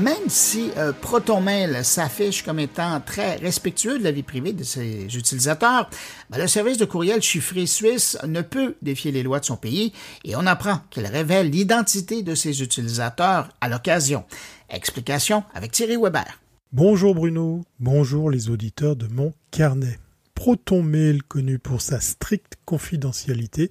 Même si euh, ProtonMail s'affiche comme étant très respectueux de la vie privée de ses utilisateurs, ben, le service de courriel chiffré suisse ne peut défier les lois de son pays et on apprend qu'il révèle l'identité de ses utilisateurs à l'occasion. Explication avec Thierry Weber. Bonjour Bruno, bonjour les auditeurs de mon carnet. ProtonMail, connu pour sa stricte confidentialité,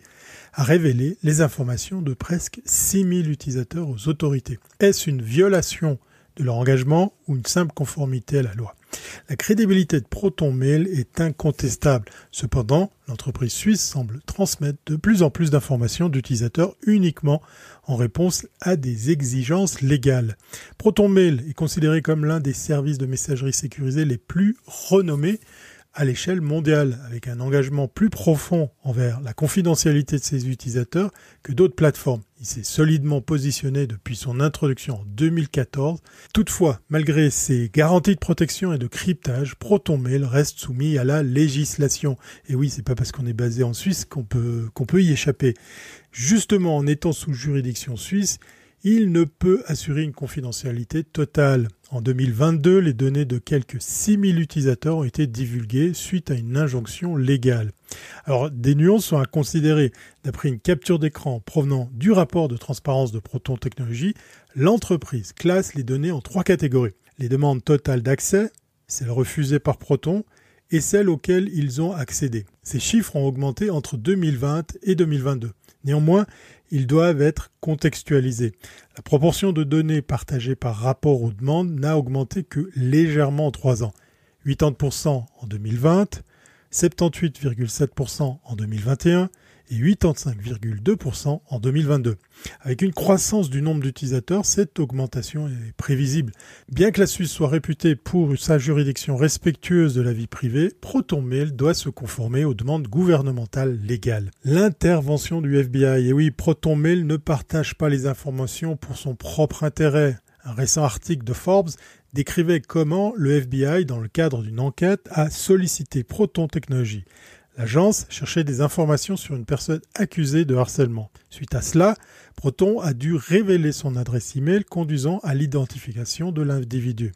a révélé les informations de presque 6000 utilisateurs aux autorités. Est-ce une violation de leur engagement ou une simple conformité à la loi La crédibilité de ProtonMail est incontestable. Cependant, l'entreprise suisse semble transmettre de plus en plus d'informations d'utilisateurs uniquement en réponse à des exigences légales. ProtonMail est considéré comme l'un des services de messagerie sécurisés les plus renommés à l'échelle mondiale, avec un engagement plus profond envers la confidentialité de ses utilisateurs que d'autres plateformes. Il s'est solidement positionné depuis son introduction en 2014. Toutefois, malgré ses garanties de protection et de cryptage, ProtonMail reste soumis à la législation. Et oui, c'est pas parce qu'on est basé en Suisse qu'on peut, qu'on peut y échapper. Justement, en étant sous juridiction suisse, il ne peut assurer une confidentialité totale. En 2022, les données de quelques 6000 utilisateurs ont été divulguées suite à une injonction légale. Alors, des nuances sont à considérer. D'après une capture d'écran provenant du rapport de transparence de Proton Technologies, l'entreprise classe les données en trois catégories. Les demandes totales d'accès, celles refusées par Proton, et celles auxquelles ils ont accédé. Ces chiffres ont augmenté entre 2020 et 2022. Néanmoins, ils doivent être contextualisés. La proportion de données partagées par rapport aux demandes n'a augmenté que légèrement en trois ans. 80% en 2020, 78,7% en 2021 et 85,2% en 2022. Avec une croissance du nombre d'utilisateurs, cette augmentation est prévisible. Bien que la Suisse soit réputée pour sa juridiction respectueuse de la vie privée, ProtonMail doit se conformer aux demandes gouvernementales légales. L'intervention du FBI, et oui, ProtonMail ne partage pas les informations pour son propre intérêt. Un récent article de Forbes décrivait comment le FBI, dans le cadre d'une enquête, a sollicité Proton Technologies L'agence cherchait des informations sur une personne accusée de harcèlement. Suite à cela, Proton a dû révéler son adresse email conduisant à l'identification de l'individu.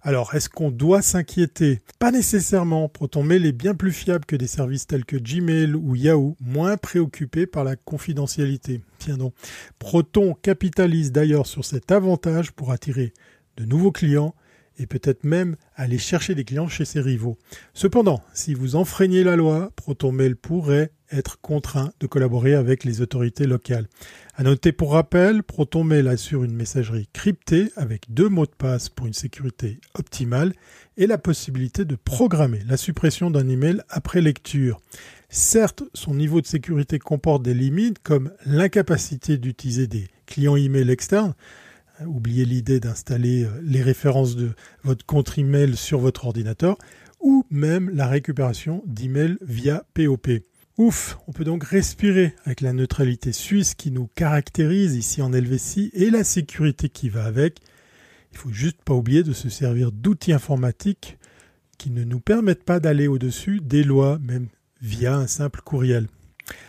Alors, est-ce qu'on doit s'inquiéter? Pas nécessairement. ProtonMail est bien plus fiable que des services tels que Gmail ou Yahoo, moins préoccupés par la confidentialité. Tiens donc. Proton capitalise d'ailleurs sur cet avantage pour attirer de nouveaux clients et peut-être même aller chercher des clients chez ses rivaux. Cependant, si vous enfreignez la loi, ProtonMail pourrait être contraint de collaborer avec les autorités locales. À noter pour rappel, ProtonMail assure une messagerie cryptée avec deux mots de passe pour une sécurité optimale et la possibilité de programmer la suppression d'un email après lecture. Certes, son niveau de sécurité comporte des limites comme l'incapacité d'utiliser des clients email externes, oubliez l'idée d'installer euh, les références de votre compte email sur votre ordinateur, ou même la récupération d'emails via POP. Ouf, on peut donc respirer avec la neutralité suisse qui nous caractérise ici en Helvétie et la sécurité qui va avec. Il faut juste pas oublier de se servir d'outils informatiques qui ne nous permettent pas d'aller au-dessus des lois, même via un simple courriel.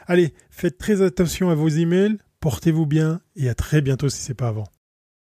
Allez, faites très attention à vos emails, portez-vous bien et à très bientôt si c'est pas avant.